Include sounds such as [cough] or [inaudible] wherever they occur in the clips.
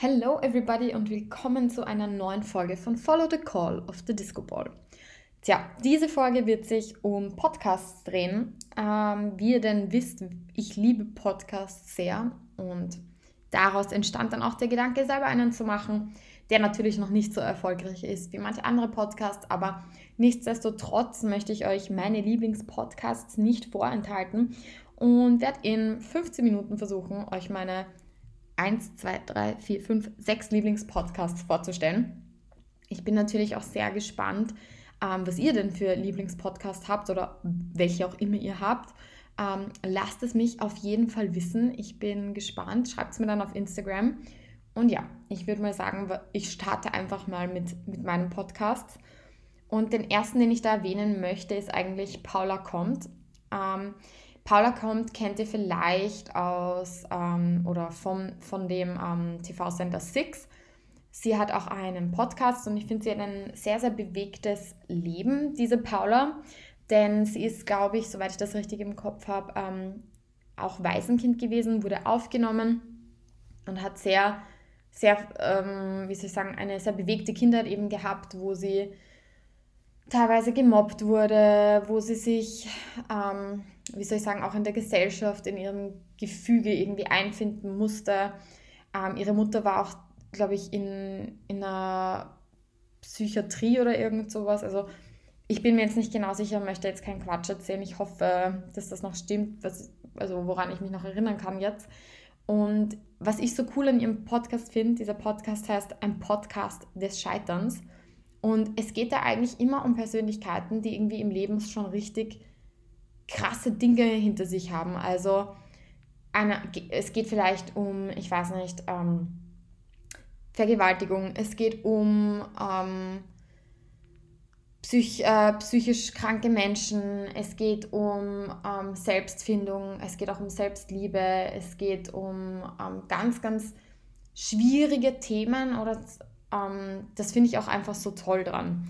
Hello everybody und willkommen zu einer neuen Folge von Follow the Call of the Disco Ball. Tja, diese Folge wird sich um Podcasts drehen. Ähm, wie ihr denn wisst, ich liebe Podcasts sehr und daraus entstand dann auch der Gedanke, selber einen zu machen, der natürlich noch nicht so erfolgreich ist wie manche andere Podcasts, aber nichtsdestotrotz möchte ich euch meine Lieblingspodcasts nicht vorenthalten und werde in 15 Minuten versuchen, euch meine 1, 2, 3, 4, 5, 6 Lieblingspodcasts vorzustellen. Ich bin natürlich auch sehr gespannt, ähm, was ihr denn für Lieblingspodcasts habt oder welche auch immer ihr habt. Ähm, lasst es mich auf jeden Fall wissen. Ich bin gespannt. Schreibt es mir dann auf Instagram. Und ja, ich würde mal sagen, ich starte einfach mal mit, mit meinem Podcast. Und den ersten, den ich da erwähnen möchte, ist eigentlich Paula kommt. Ähm, Paula kommt, kennt ihr vielleicht aus ähm, oder vom, von dem ähm, TV-Sender Six. Sie hat auch einen Podcast und ich finde, sie hat ein sehr, sehr bewegtes Leben, diese Paula. Denn sie ist, glaube ich, soweit ich das richtig im Kopf habe, ähm, auch Waisenkind gewesen, wurde aufgenommen und hat sehr, sehr, ähm, wie soll ich sagen, eine sehr bewegte Kindheit eben gehabt, wo sie teilweise gemobbt wurde, wo sie sich ähm, wie soll ich sagen, auch in der Gesellschaft, in ihrem Gefüge irgendwie einfinden musste. Ähm, ihre Mutter war auch, glaube ich, in, in einer Psychiatrie oder irgend sowas. Also ich bin mir jetzt nicht genau sicher, möchte jetzt keinen Quatsch erzählen. Ich hoffe, dass das noch stimmt, was, also woran ich mich noch erinnern kann jetzt. Und was ich so cool an ihrem Podcast finde, dieser Podcast heißt ein Podcast des Scheiterns. Und es geht da eigentlich immer um Persönlichkeiten, die irgendwie im Leben schon richtig krasse Dinge hinter sich haben. Also eine, es geht vielleicht um, ich weiß nicht, ähm, Vergewaltigung, es geht um ähm, psych, äh, psychisch kranke Menschen, es geht um ähm, Selbstfindung, es geht auch um Selbstliebe, es geht um ähm, ganz, ganz schwierige Themen. Oder ähm, das finde ich auch einfach so toll dran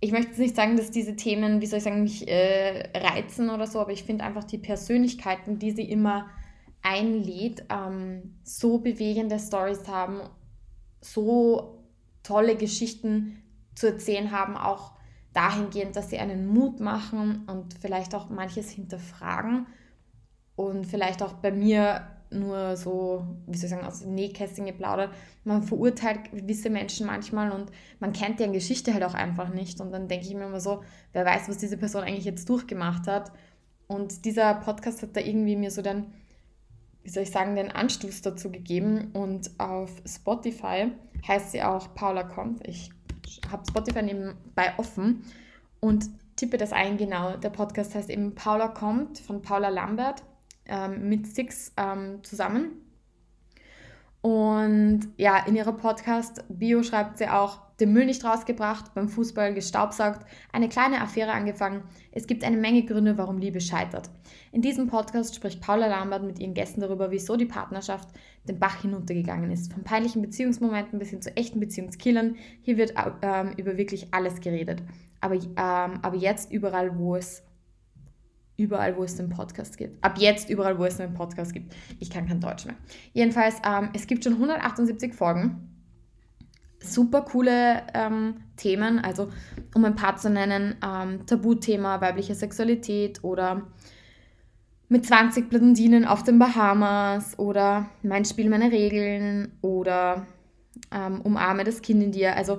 ich möchte jetzt nicht sagen, dass diese Themen, wie soll ich sagen, mich äh, reizen oder so, aber ich finde einfach die Persönlichkeiten, die sie immer einlädt, ähm, so bewegende Stories haben, so tolle Geschichten zu erzählen haben, auch dahingehend, dass sie einen Mut machen und vielleicht auch manches hinterfragen und vielleicht auch bei mir nur so, wie soll ich sagen, aus dem Nähkästchen geplaudert. Man verurteilt gewisse Menschen manchmal und man kennt deren Geschichte halt auch einfach nicht. Und dann denke ich mir immer so, wer weiß, was diese Person eigentlich jetzt durchgemacht hat. Und dieser Podcast hat da irgendwie mir so den, wie soll ich sagen, den Anstoß dazu gegeben. Und auf Spotify heißt sie auch Paula kommt. Ich habe Spotify nebenbei offen und tippe das ein, genau. Der Podcast heißt eben Paula kommt von Paula Lambert ähm, mit Six ähm, zusammen. Und ja, in ihrer Podcast-Bio schreibt sie auch, den Müll nicht rausgebracht, beim Fußball gestaubsaugt, eine kleine Affäre angefangen. Es gibt eine Menge Gründe, warum Liebe scheitert. In diesem Podcast spricht Paula Lambert mit ihren Gästen darüber, wieso die Partnerschaft den Bach hinuntergegangen ist. Von peinlichen Beziehungsmomenten bis hin zu echten Beziehungskillern. Hier wird ähm, über wirklich alles geredet. Aber, ähm, aber jetzt überall, wo es überall, wo es den Podcast gibt. Ab jetzt überall, wo es einen Podcast gibt. Ich kann kein Deutsch mehr. Jedenfalls, ähm, es gibt schon 178 Folgen. Super coole ähm, Themen, also um ein paar zu nennen, ähm, Tabuthema weibliche Sexualität oder mit 20 Blondinen auf den Bahamas oder mein Spiel, meine Regeln oder ähm, umarme das Kind in dir. Also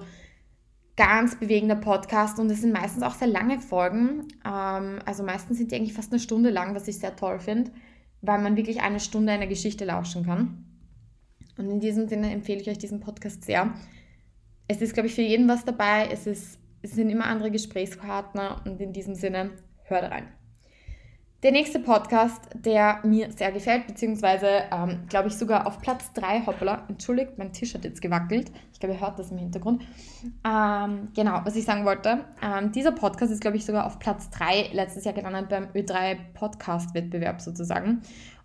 ganz bewegender Podcast und es sind meistens auch sehr lange Folgen. Ähm, also meistens sind die eigentlich fast eine Stunde lang, was ich sehr toll finde, weil man wirklich eine Stunde einer Geschichte lauschen kann. Und in diesem Sinne empfehle ich euch diesen Podcast sehr. Es ist, glaube ich, für jeden was dabei. Es, ist, es sind immer andere Gesprächspartner und in diesem Sinne hört rein. Der nächste Podcast, der mir sehr gefällt, beziehungsweise ähm, glaube ich sogar auf Platz 3, hoppala, entschuldigt, mein Tisch hat jetzt gewackelt. Ich glaube, ihr hört das im Hintergrund. Ähm, genau, was ich sagen wollte, ähm, dieser Podcast ist, glaube ich, sogar auf Platz 3 letztes Jahr gelandet beim Ö3 Podcast-Wettbewerb sozusagen.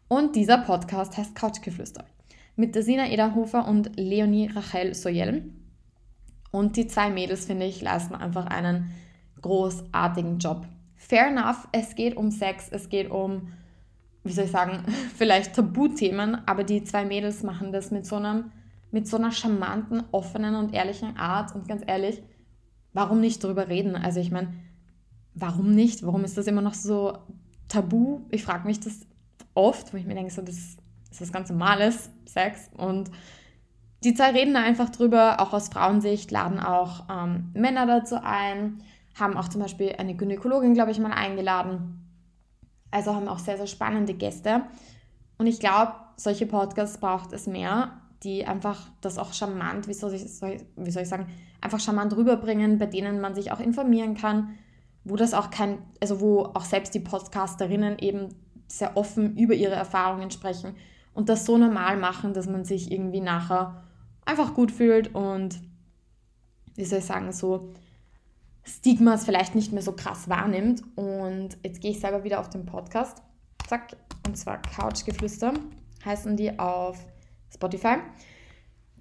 Und dieser Podcast heißt Couchgeflüster mit der Sina Ederhofer und Leonie Rachel Soyel. Und die zwei Mädels, finde ich, leisten einfach einen großartigen Job fair enough, es geht um Sex, es geht um, wie soll ich sagen, [laughs] vielleicht Tabuthemen, aber die zwei Mädels machen das mit so einem mit so einer charmanten, offenen und ehrlichen Art. Und ganz ehrlich, warum nicht drüber reden? Also ich meine, warum nicht? Warum ist das immer noch so tabu? Ich frage mich das oft, wo ich mir denke, so, das ist was ganz Normales, Sex. Und die zwei reden da einfach drüber, auch aus Frauensicht, laden auch ähm, Männer dazu ein, haben auch zum Beispiel eine Gynäkologin, glaube ich, mal eingeladen. Also haben auch sehr, sehr spannende Gäste. Und ich glaube, solche Podcasts braucht es mehr, die einfach das auch charmant, wie soll ich, wie soll ich sagen, einfach charmant rüberbringen, bei denen man sich auch informieren kann, wo das auch kein, also wo auch selbst die Podcasterinnen eben sehr offen über ihre Erfahrungen sprechen und das so normal machen, dass man sich irgendwie nachher einfach gut fühlt und wie soll ich sagen, so Stigmas vielleicht nicht mehr so krass wahrnimmt. Und jetzt gehe ich selber wieder auf den Podcast. Zack. Und zwar Couchgeflüster heißen die auf Spotify.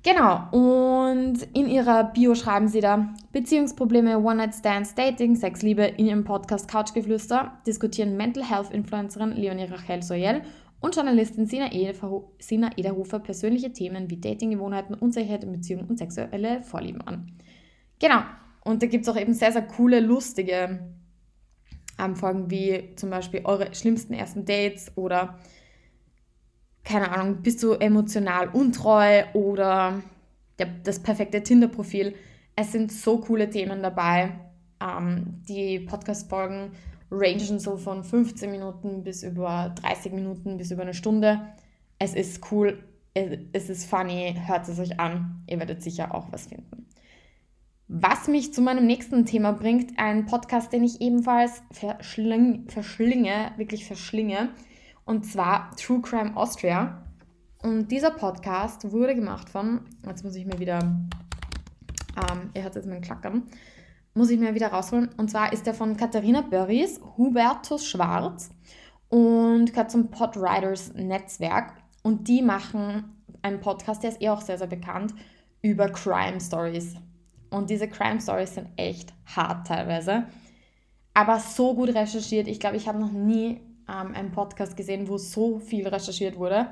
Genau, und in ihrer Bio schreiben sie da Beziehungsprobleme, One-Night-Stands, Dating, Sexliebe. In ihrem Podcast Couchgeflüster diskutieren Mental Health Influencerin Leonie Rachel Soyel und Journalistin Sina Ederhofer persönliche Themen wie Datinggewohnheiten, Unsicherheit in Beziehungen und sexuelle Vorlieben an. Genau, und da gibt es auch eben sehr, sehr coole, lustige ähm, Folgen, wie zum Beispiel eure schlimmsten ersten Dates oder keine Ahnung, bist du emotional untreu oder der, das perfekte Tinder-Profil. Es sind so coole Themen dabei. Ähm, die Podcast-Folgen rangen so von 15 Minuten bis über 30 Minuten bis über eine Stunde. Es ist cool, es ist funny, hört es euch an. Ihr werdet sicher auch was finden. Was mich zu meinem nächsten Thema bringt, ein Podcast, den ich ebenfalls verschling, verschlinge, wirklich verschlinge, und zwar True Crime Austria. Und dieser Podcast wurde gemacht von, jetzt muss ich mir wieder, ähm, ihr hört jetzt meinen Klackern, muss ich mir wieder rausholen. Und zwar ist der von Katharina Börries, Hubertus Schwarz und gehört zum Podriders Netzwerk. Und die machen einen Podcast, der ist eh auch sehr, sehr bekannt, über Crime Stories. Und diese Crime Stories sind echt hart teilweise. Aber so gut recherchiert. Ich glaube, ich habe noch nie ähm, einen Podcast gesehen, wo so viel recherchiert wurde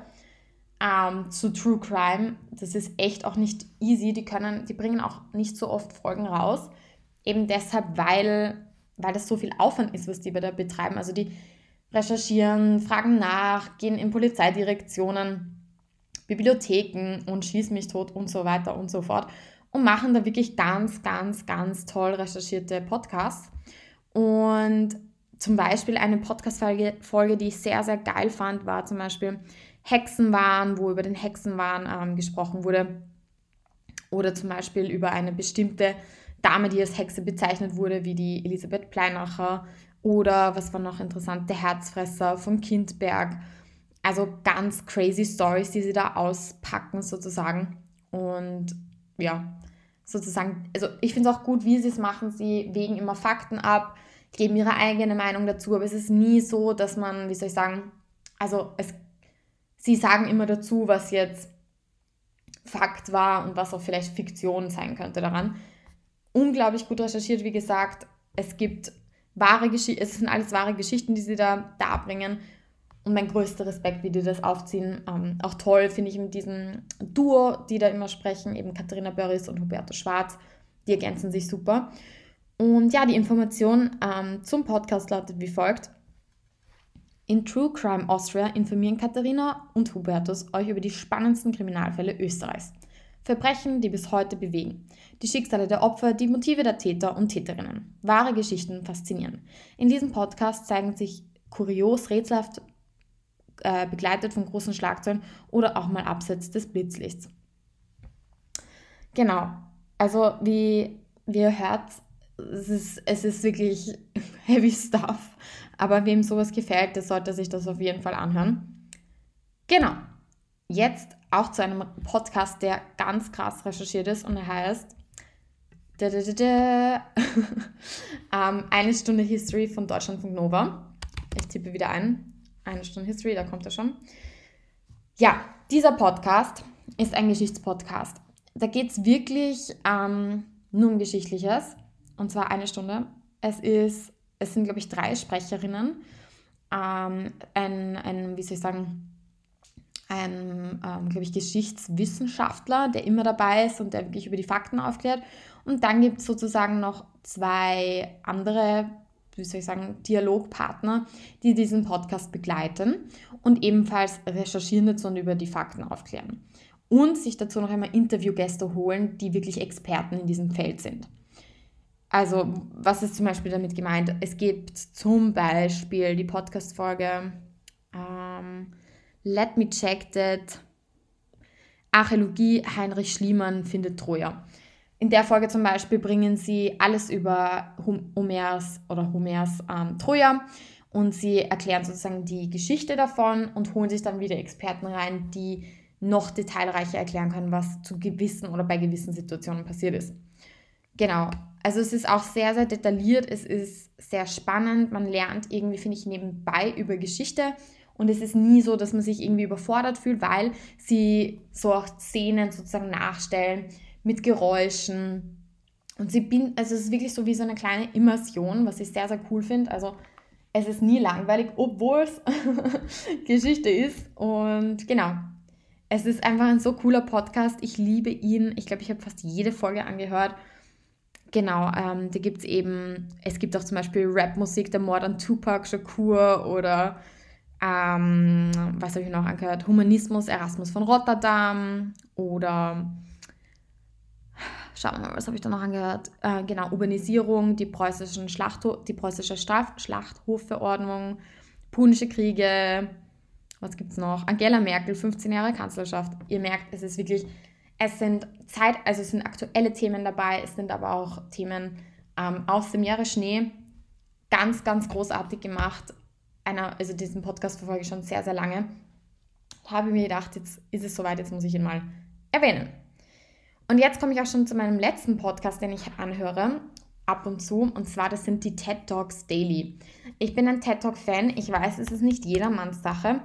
ähm, zu True Crime. Das ist echt auch nicht easy. Die können, die bringen auch nicht so oft Folgen raus. Eben deshalb, weil, weil das so viel Aufwand ist, was die da betreiben. Also die recherchieren, fragen nach, gehen in Polizeidirektionen, Bibliotheken und schießen mich tot und so weiter und so fort und machen da wirklich ganz, ganz, ganz toll recherchierte Podcasts. Und zum Beispiel eine Podcast-Folge, die ich sehr, sehr geil fand, war zum Beispiel Hexenwahn, wo über den Hexenwahn ähm, gesprochen wurde. Oder zum Beispiel über eine bestimmte Dame, die als Hexe bezeichnet wurde, wie die Elisabeth Pleinacher. Oder was war noch interessant, der Herzfresser von Kindberg. Also ganz crazy Stories, die sie da auspacken sozusagen. Und ja, sozusagen, also ich finde es auch gut, wie sie es machen. Sie wägen immer Fakten ab, geben ihre eigene Meinung dazu, aber es ist nie so, dass man, wie soll ich sagen, also es, sie sagen immer dazu, was jetzt Fakt war und was auch vielleicht Fiktion sein könnte daran. Unglaublich gut recherchiert, wie gesagt. Es gibt wahre Geschichten, es sind alles wahre Geschichten, die sie da darbringen und mein größter Respekt, wie die das aufziehen. Ähm, auch toll finde ich in diesem Duo, die da immer sprechen, eben Katharina Börries und Huberto Schwarz. Die ergänzen sich super. Und ja, die Information ähm, zum Podcast lautet wie folgt. In True Crime Austria informieren Katharina und Hubertus euch über die spannendsten Kriminalfälle Österreichs. Verbrechen, die bis heute bewegen. Die Schicksale der Opfer, die Motive der Täter und Täterinnen. Wahre Geschichten faszinieren. In diesem Podcast zeigen sich kurios, rätselhaft äh, begleitet von großen Schlagzeilen oder auch mal abseits des Blitzlichts. Genau, also wie, wie ihr hört, es ist, es ist wirklich [laughs] heavy stuff. Aber wem sowas gefällt, der sollte sich das auf jeden Fall anhören. Genau. Jetzt auch zu einem Podcast, der ganz krass recherchiert ist und er heißt da, da, da, ähm, Eine Stunde History von Deutschlandfunk Nova. Ich tippe wieder ein eine Stunde History, da kommt er schon. Ja, dieser Podcast ist ein Geschichtspodcast. Da geht es wirklich ähm, nur um Geschichtliches und zwar eine Stunde. Es ist, es sind glaube ich drei Sprecherinnen, ähm, ein, ein, wie soll ich sagen, ein, ähm, glaube ich, Geschichtswissenschaftler, der immer dabei ist und der wirklich über die Fakten aufklärt. Und dann gibt es sozusagen noch zwei andere, wie soll ich sagen, Dialogpartner, die diesen Podcast begleiten und ebenfalls recherchieren dazu und über die Fakten aufklären. Und sich dazu noch einmal Interviewgäste holen, die wirklich Experten in diesem Feld sind. Also, was ist zum Beispiel damit gemeint? Es gibt zum Beispiel die Podcast-Folge ähm, Let Me Check That Archäologie Heinrich Schliemann findet Troja. In der Folge zum Beispiel bringen sie alles über Homers oder Homers ähm, Troja und sie erklären sozusagen die Geschichte davon und holen sich dann wieder Experten rein, die noch detailreicher erklären können, was zu gewissen oder bei gewissen Situationen passiert ist. Genau, also es ist auch sehr, sehr detailliert, es ist sehr spannend, man lernt irgendwie, finde ich, nebenbei über Geschichte und es ist nie so, dass man sich irgendwie überfordert fühlt, weil sie so auch Szenen sozusagen nachstellen, mit Geräuschen. Und sie bin, also es ist wirklich so wie so eine kleine Immersion, was ich sehr, sehr cool finde. Also es ist nie langweilig, obwohl es [laughs] Geschichte ist. Und genau, es ist einfach ein so cooler Podcast. Ich liebe ihn. Ich glaube, ich habe fast jede Folge angehört. Genau, ähm, da gibt es eben, es gibt auch zum Beispiel Rapmusik, der Mord an Tupac Shakur oder ähm, was habe ich noch angehört? Humanismus, Erasmus von Rotterdam oder Schauen wir mal, was habe ich da noch angehört? Äh, genau, Urbanisierung, die, preußischen die preußische Straf Schlachthofverordnung, Punische Kriege, was gibt es noch? Angela Merkel, 15 Jahre Kanzlerschaft. Ihr merkt, es ist wirklich, es sind Zeit, also es sind aktuelle Themen dabei, es sind aber auch Themen ähm, aus dem Jahre Schnee. Ganz, ganz großartig gemacht. Einer, also diesen Podcast verfolge ich schon sehr, sehr lange. Habe mir gedacht, jetzt ist es soweit, jetzt muss ich ihn mal erwähnen. Und jetzt komme ich auch schon zu meinem letzten Podcast, den ich anhöre, ab und zu. Und zwar, das sind die TED Talks Daily. Ich bin ein TED Talk-Fan. Ich weiß, es ist nicht jedermanns Sache.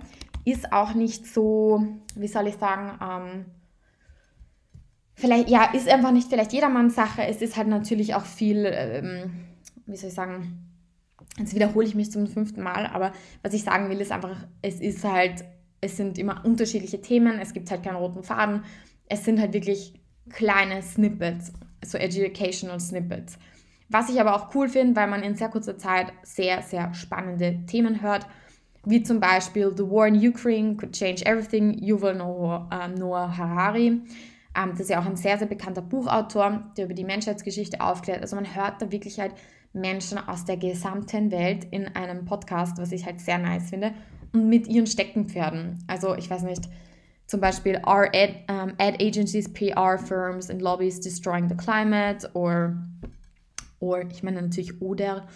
Ist auch nicht so, wie soll ich sagen, ähm, vielleicht, ja, ist einfach nicht vielleicht jedermanns Sache. Es ist halt natürlich auch viel, ähm, wie soll ich sagen, jetzt wiederhole ich mich zum fünften Mal, aber was ich sagen will, ist einfach, es ist halt, es sind immer unterschiedliche Themen, es gibt halt keinen roten Faden. Es sind halt wirklich kleine Snippets, so Educational Snippets. Was ich aber auch cool finde, weil man in sehr kurzer Zeit sehr, sehr spannende Themen hört, wie zum Beispiel The War in Ukraine Could Change Everything, Yuval Noah, äh, Noah Harari. Ähm, das ist ja auch ein sehr, sehr bekannter Buchautor, der über die Menschheitsgeschichte aufklärt. Also man hört da wirklich halt Menschen aus der gesamten Welt in einem Podcast, was ich halt sehr nice finde, und mit ihren Steckenpferden. Also ich weiß nicht, zum Beispiel are ad, um, ad agencies, PR firms and lobbies destroying the climate or, or ich meine natürlich oder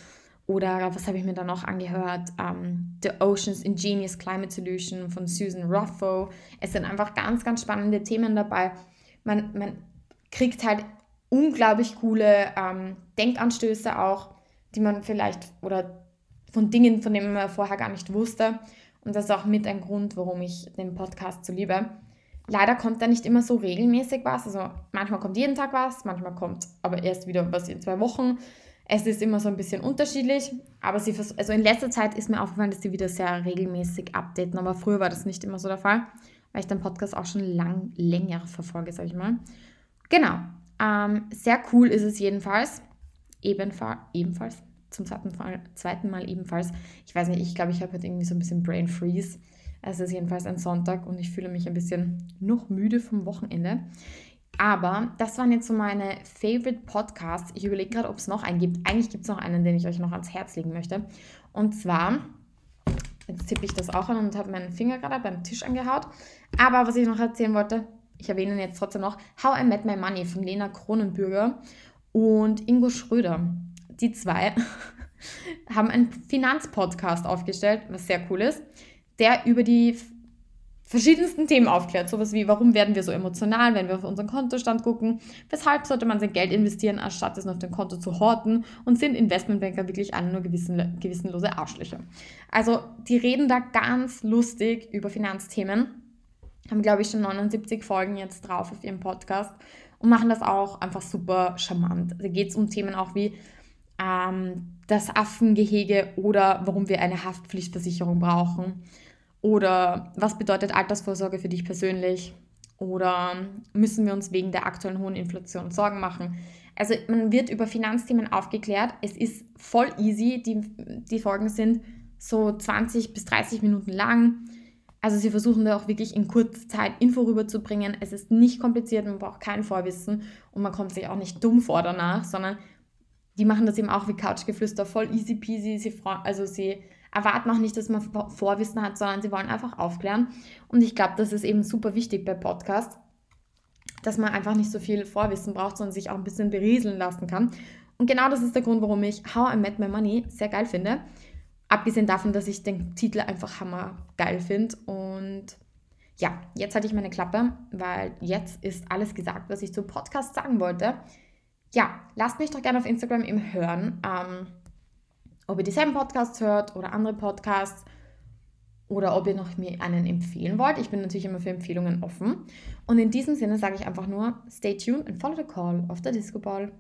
oder was habe ich mir da noch angehört? Um, the Ocean's Ingenious Climate Solution von Susan Ruffo. Es sind einfach ganz, ganz spannende Themen dabei. Man, man kriegt halt unglaublich coole ähm, Denkanstöße auch, die man vielleicht oder von Dingen, von denen man vorher gar nicht wusste. Und das ist auch mit ein Grund, warum ich den Podcast so liebe. Leider kommt da nicht immer so regelmäßig was. Also manchmal kommt jeden Tag was, manchmal kommt aber erst wieder was in zwei Wochen. Es ist immer so ein bisschen unterschiedlich, aber sie also in letzter Zeit ist mir aufgefallen, dass sie wieder sehr regelmäßig updaten, aber früher war das nicht immer so der Fall, weil ich den Podcast auch schon lang länger verfolge, sag ich mal. Genau, ähm, sehr cool ist es jedenfalls. Ebenfalls, ebenfalls zum zweiten, Mal, ebenfalls. Ich weiß nicht, ich glaube, ich habe heute irgendwie so ein bisschen Brain Freeze. Es ist jedenfalls ein Sonntag und ich fühle mich ein bisschen noch müde vom Wochenende. Aber das waren jetzt so meine Favorite Podcasts. Ich überlege gerade, ob es noch einen gibt. Eigentlich gibt es noch einen, den ich euch noch ans Herz legen möchte. Und zwar, jetzt tippe ich das auch an und habe meinen Finger gerade beim Tisch angehaut. Aber was ich noch erzählen wollte, ich erwähne ihn jetzt trotzdem noch, How I Met My Money von Lena Kronenbürger und Ingo Schröder die zwei [laughs] haben einen Finanzpodcast aufgestellt, was sehr cool ist, der über die verschiedensten Themen aufklärt. Sowas wie, warum werden wir so emotional, wenn wir auf unseren Kontostand gucken? Weshalb sollte man sein Geld investieren, anstatt es auf dem Konto zu horten? Und sind Investmentbanker wirklich alle nur gewissen, gewissenlose Arschlöcher? Also, die reden da ganz lustig über Finanzthemen. Haben, glaube ich, schon 79 Folgen jetzt drauf auf ihrem Podcast und machen das auch einfach super charmant. Da geht es um Themen auch wie, ähm, das Affengehege oder warum wir eine Haftpflichtversicherung brauchen. Oder was bedeutet Altersvorsorge für dich persönlich? Oder müssen wir uns wegen der aktuellen hohen Inflation Sorgen machen? Also man wird über Finanzthemen aufgeklärt. Es ist voll easy. Die, die Folgen sind so 20 bis 30 Minuten lang. Also sie versuchen da auch wirklich in kurzer Zeit Info rüberzubringen. Es ist nicht kompliziert, man braucht kein Vorwissen und man kommt sich auch nicht dumm vor danach, sondern die machen das eben auch wie Couchgeflüster, voll easy peasy. Sie, also sie erwarten auch nicht, dass man Vorwissen hat, sondern sie wollen einfach aufklären. Und ich glaube, das ist eben super wichtig bei Podcasts, dass man einfach nicht so viel Vorwissen braucht, sondern sich auch ein bisschen berieseln lassen kann. Und genau das ist der Grund, warum ich How I Met My Money sehr geil finde. Abgesehen davon, dass ich den Titel einfach hammer geil finde. Und ja, jetzt hatte ich meine Klappe, weil jetzt ist alles gesagt, was ich zum Podcast sagen wollte. Ja, lasst mich doch gerne auf Instagram im Hören. Ähm, ob ihr dieselben Podcasts hört oder andere Podcasts oder ob ihr noch mir einen empfehlen wollt. Ich bin natürlich immer für Empfehlungen offen. Und in diesem Sinne sage ich einfach nur, stay tuned and follow the call of the Disco Ball.